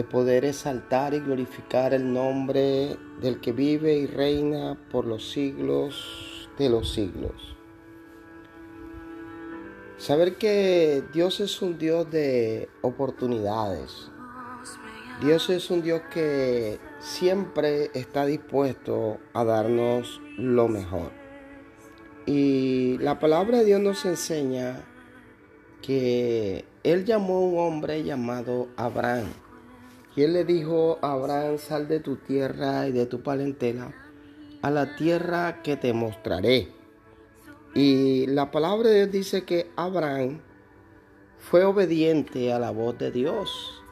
de poder exaltar y glorificar el nombre del que vive y reina por los siglos de los siglos. Saber que Dios es un Dios de oportunidades. Dios es un Dios que siempre está dispuesto a darnos lo mejor. Y la palabra de Dios nos enseña que Él llamó a un hombre llamado Abraham. Él le dijo a Abraham, sal de tu tierra y de tu parentela a la tierra que te mostraré. Y la palabra de Dios dice que Abraham fue obediente a la voz de Dios.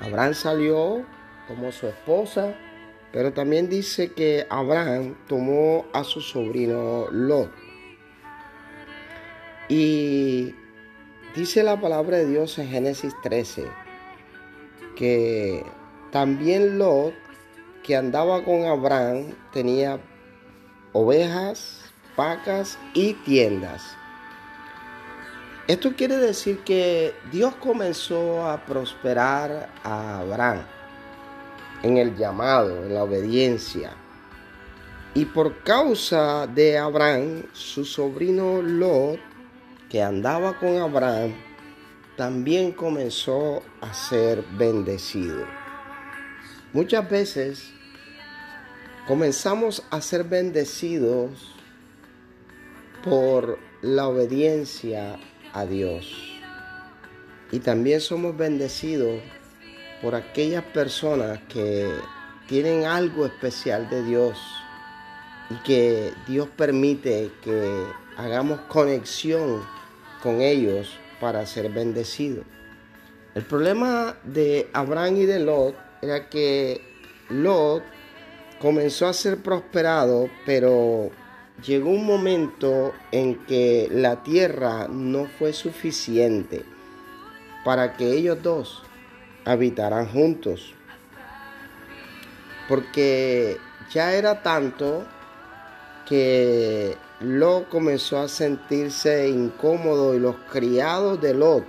Abraham salió como su esposa, pero también dice que Abraham tomó a su sobrino Lot. Y dice la palabra de Dios en Génesis 13 que también Lot, que andaba con Abraham, tenía ovejas, vacas y tiendas. Esto quiere decir que Dios comenzó a prosperar a Abraham en el llamado, en la obediencia. Y por causa de Abraham, su sobrino Lot, que andaba con Abraham, también comenzó a ser bendecido. Muchas veces comenzamos a ser bendecidos por la obediencia a Dios. Y también somos bendecidos por aquellas personas que tienen algo especial de Dios y que Dios permite que hagamos conexión con ellos para ser bendecidos. El problema de Abraham y de Lot era que Lot comenzó a ser prosperado, pero llegó un momento en que la tierra no fue suficiente para que ellos dos habitaran juntos. Porque ya era tanto que Lot comenzó a sentirse incómodo y los criados de Lot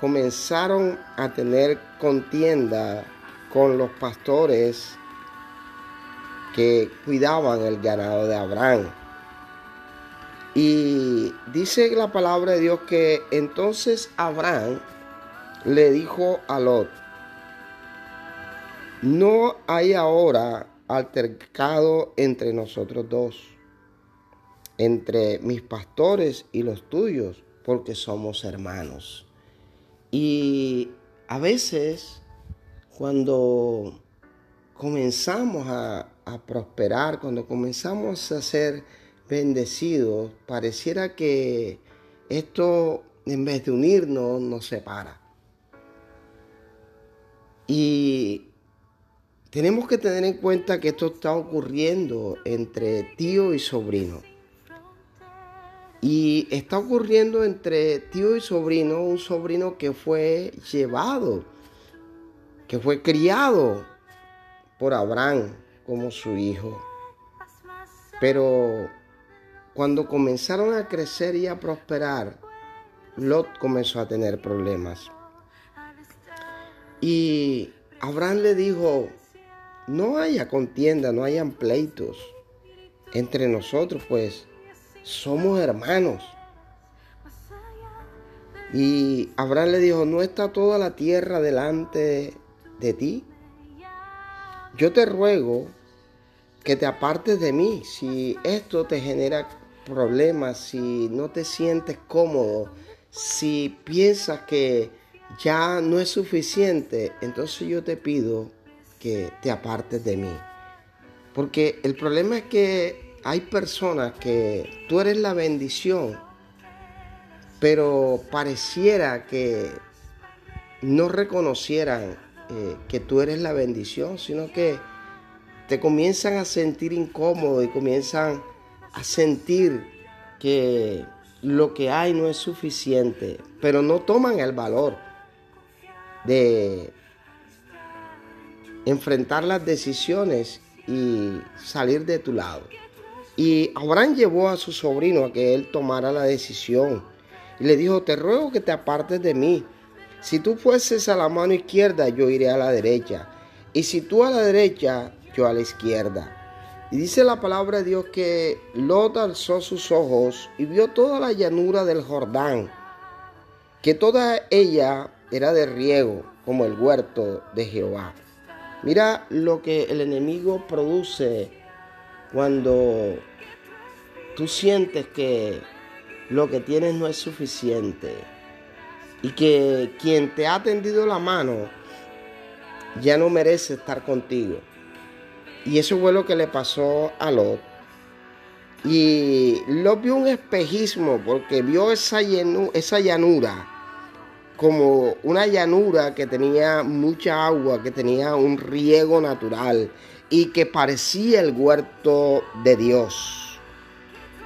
comenzaron a tener contienda con los pastores que cuidaban el ganado de Abraham. Y dice la palabra de Dios que entonces Abraham le dijo a Lot, no hay ahora altercado entre nosotros dos, entre mis pastores y los tuyos, porque somos hermanos. Y a veces cuando comenzamos a, prosperar, cuando comenzamos a ser bendecidos, pareciera que esto en vez de unirnos nos separa. Y tenemos que tener en cuenta que esto está ocurriendo entre tío y sobrino. Y está ocurriendo entre tío y sobrino, un sobrino que fue llevado, que fue criado por Abraham como su hijo. Pero cuando comenzaron a crecer y a prosperar, Lot comenzó a tener problemas. Y Abraham le dijo, no haya contienda, no hayan pleitos entre nosotros, pues somos hermanos. Y Abraham le dijo, ¿no está toda la tierra delante de ti? Yo te ruego que te apartes de mí si esto te genera problemas, si no te sientes cómodo, si piensas que ya no es suficiente, entonces yo te pido que te apartes de mí. Porque el problema es que hay personas que tú eres la bendición, pero pareciera que no reconocieran eh, que tú eres la bendición, sino que te comienzan a sentir incómodo y comienzan a sentir que lo que hay no es suficiente, pero no toman el valor de enfrentar las decisiones y salir de tu lado. Y Abraham llevó a su sobrino a que él tomara la decisión. Y le dijo, te ruego que te apartes de mí. Si tú fueses a la mano izquierda, yo iré a la derecha. Y si tú a la derecha, yo a la izquierda. Y dice la palabra de Dios que Lot alzó sus ojos y vio toda la llanura del Jordán, que toda ella era de riego, como el huerto de Jehová. Mira lo que el enemigo produce cuando tú sientes que lo que tienes no es suficiente y que quien te ha tendido la mano ya no merece estar contigo. Y eso fue lo que le pasó a Lot. Y Lot vio un espejismo porque vio esa, esa llanura como una llanura que tenía mucha agua, que tenía un riego natural y que parecía el huerto de Dios,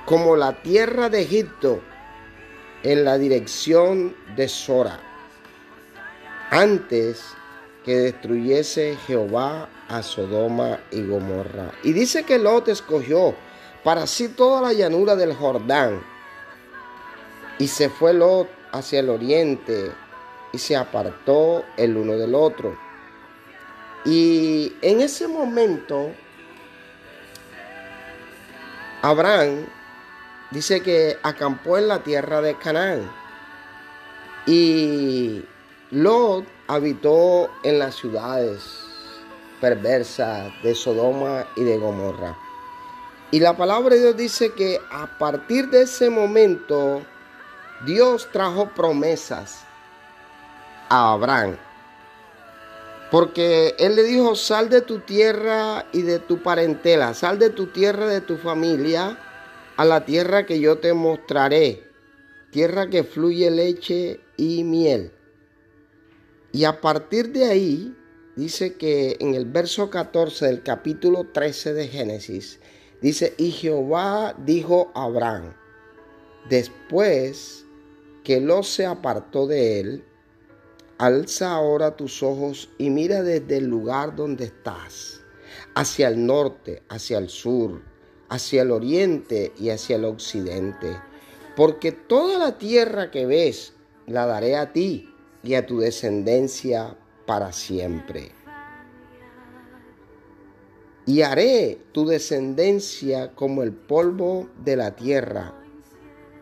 como la tierra de Egipto en la dirección de Sora, antes que destruyese Jehová a Sodoma y Gomorra. Y dice que Lot escogió para sí toda la llanura del Jordán, y se fue Lot hacia el oriente y se apartó el uno del otro. Y en ese momento, Abraham dice que acampó en la tierra de Canaán y Lot habitó en las ciudades perversas de Sodoma y de Gomorra. Y la palabra de Dios dice que a partir de ese momento Dios trajo promesas a Abraham porque él le dijo, sal de tu tierra y de tu parentela, sal de tu tierra, de tu familia, a la tierra que yo te mostraré, tierra que fluye leche y miel. Y a partir de ahí, dice que en el verso 14 del capítulo 13 de Génesis, dice, y Jehová dijo a Abraham, después que lo se apartó de él, Alza ahora tus ojos y mira desde el lugar donde estás, hacia el norte, hacia el sur, hacia el oriente y hacia el occidente, porque toda la tierra que ves la daré a ti y a tu descendencia para siempre. Y haré tu descendencia como el polvo de la tierra,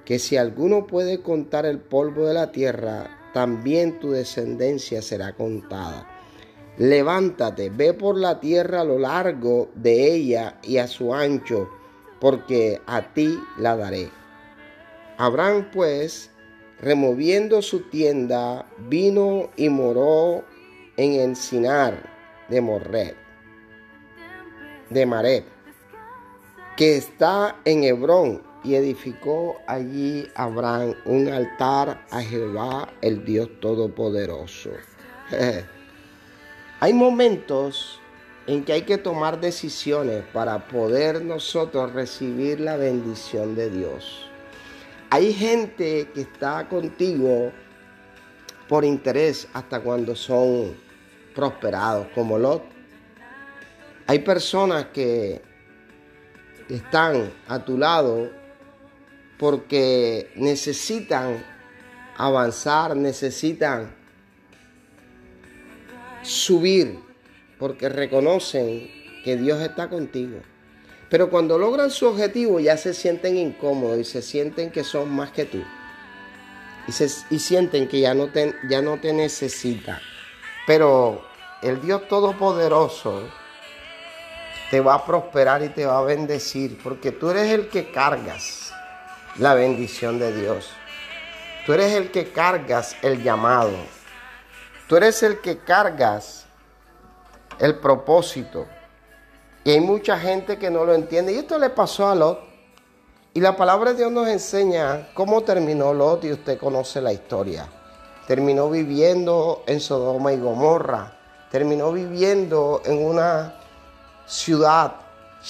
que si alguno puede contar el polvo de la tierra, también tu descendencia será contada. Levántate, ve por la tierra a lo largo de ella y a su ancho, porque a ti la daré. Abraham pues, removiendo su tienda, vino y moró en Encinar de Morret, de Mareb, que está en Hebrón, y edificó allí Abraham un altar a Jehová, el Dios Todopoderoso. hay momentos en que hay que tomar decisiones para poder nosotros recibir la bendición de Dios. Hay gente que está contigo por interés hasta cuando son prosperados, como Lot. Hay personas que están a tu lado porque necesitan avanzar, necesitan subir, porque reconocen que Dios está contigo. Pero cuando logran su objetivo ya se sienten incómodos y se sienten que son más que tú. Y, sienten que ya no, te, ya no te necesita. Pero el Dios Todopoderoso te va a prosperar y te va a bendecir porque tú eres el que cargas la bendición de Dios. Tú eres el que cargas el llamado. Tú eres el que cargas el propósito. Y hay mucha gente que no lo entiende. Y esto le pasó a Lot. Y la palabra de Dios nos enseña cómo terminó Lot y usted conoce la historia. Terminó viviendo en Sodoma y Gomorra. terminó viviendo en una ciudad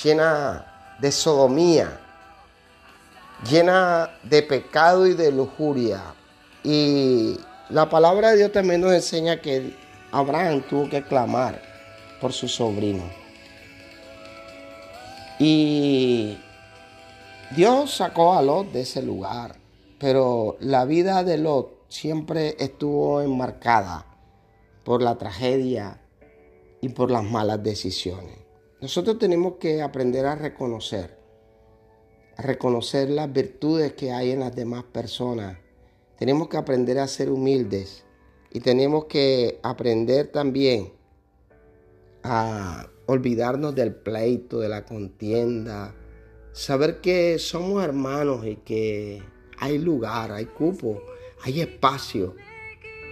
llena de sodomía, llena de pecado y de lujuria. Y la palabra de Dios también nos enseña que Abraham tuvo que clamar por su sobrino. Y Dios sacó a Lot de ese lugar, pero la vida de Lot siempre estuvo enmarcada por la tragedia y por las malas decisiones. Nosotros tenemos que aprender a reconocer, reconocer las virtudes que hay en las demás personas. Tenemos que aprender a ser humildes y tenemos que aprender también a olvidarnos del pleito, de la contienda, saber que somos hermanos y que hay lugar, hay cupo, hay espacio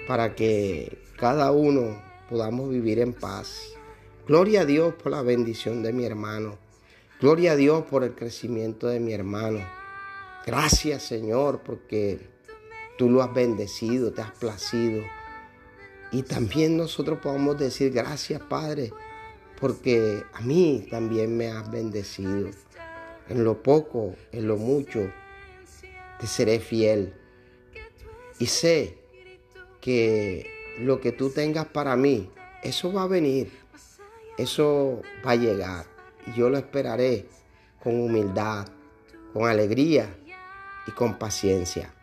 para que cada uno podamos vivir en paz. Gloria a Dios por la bendición de mi hermano. Gloria a Dios por el crecimiento de mi hermano. Gracias Señor porque tú lo has bendecido, te has placido. Y también nosotros podamos decir gracias Padre porque a mí también me has bendecido. En lo poco, en lo mucho, te seré fiel. Y sé que lo que tú tengas para mí, eso va a venir, eso va a llegar. Y yo lo esperaré con humildad, con alegría y con paciencia.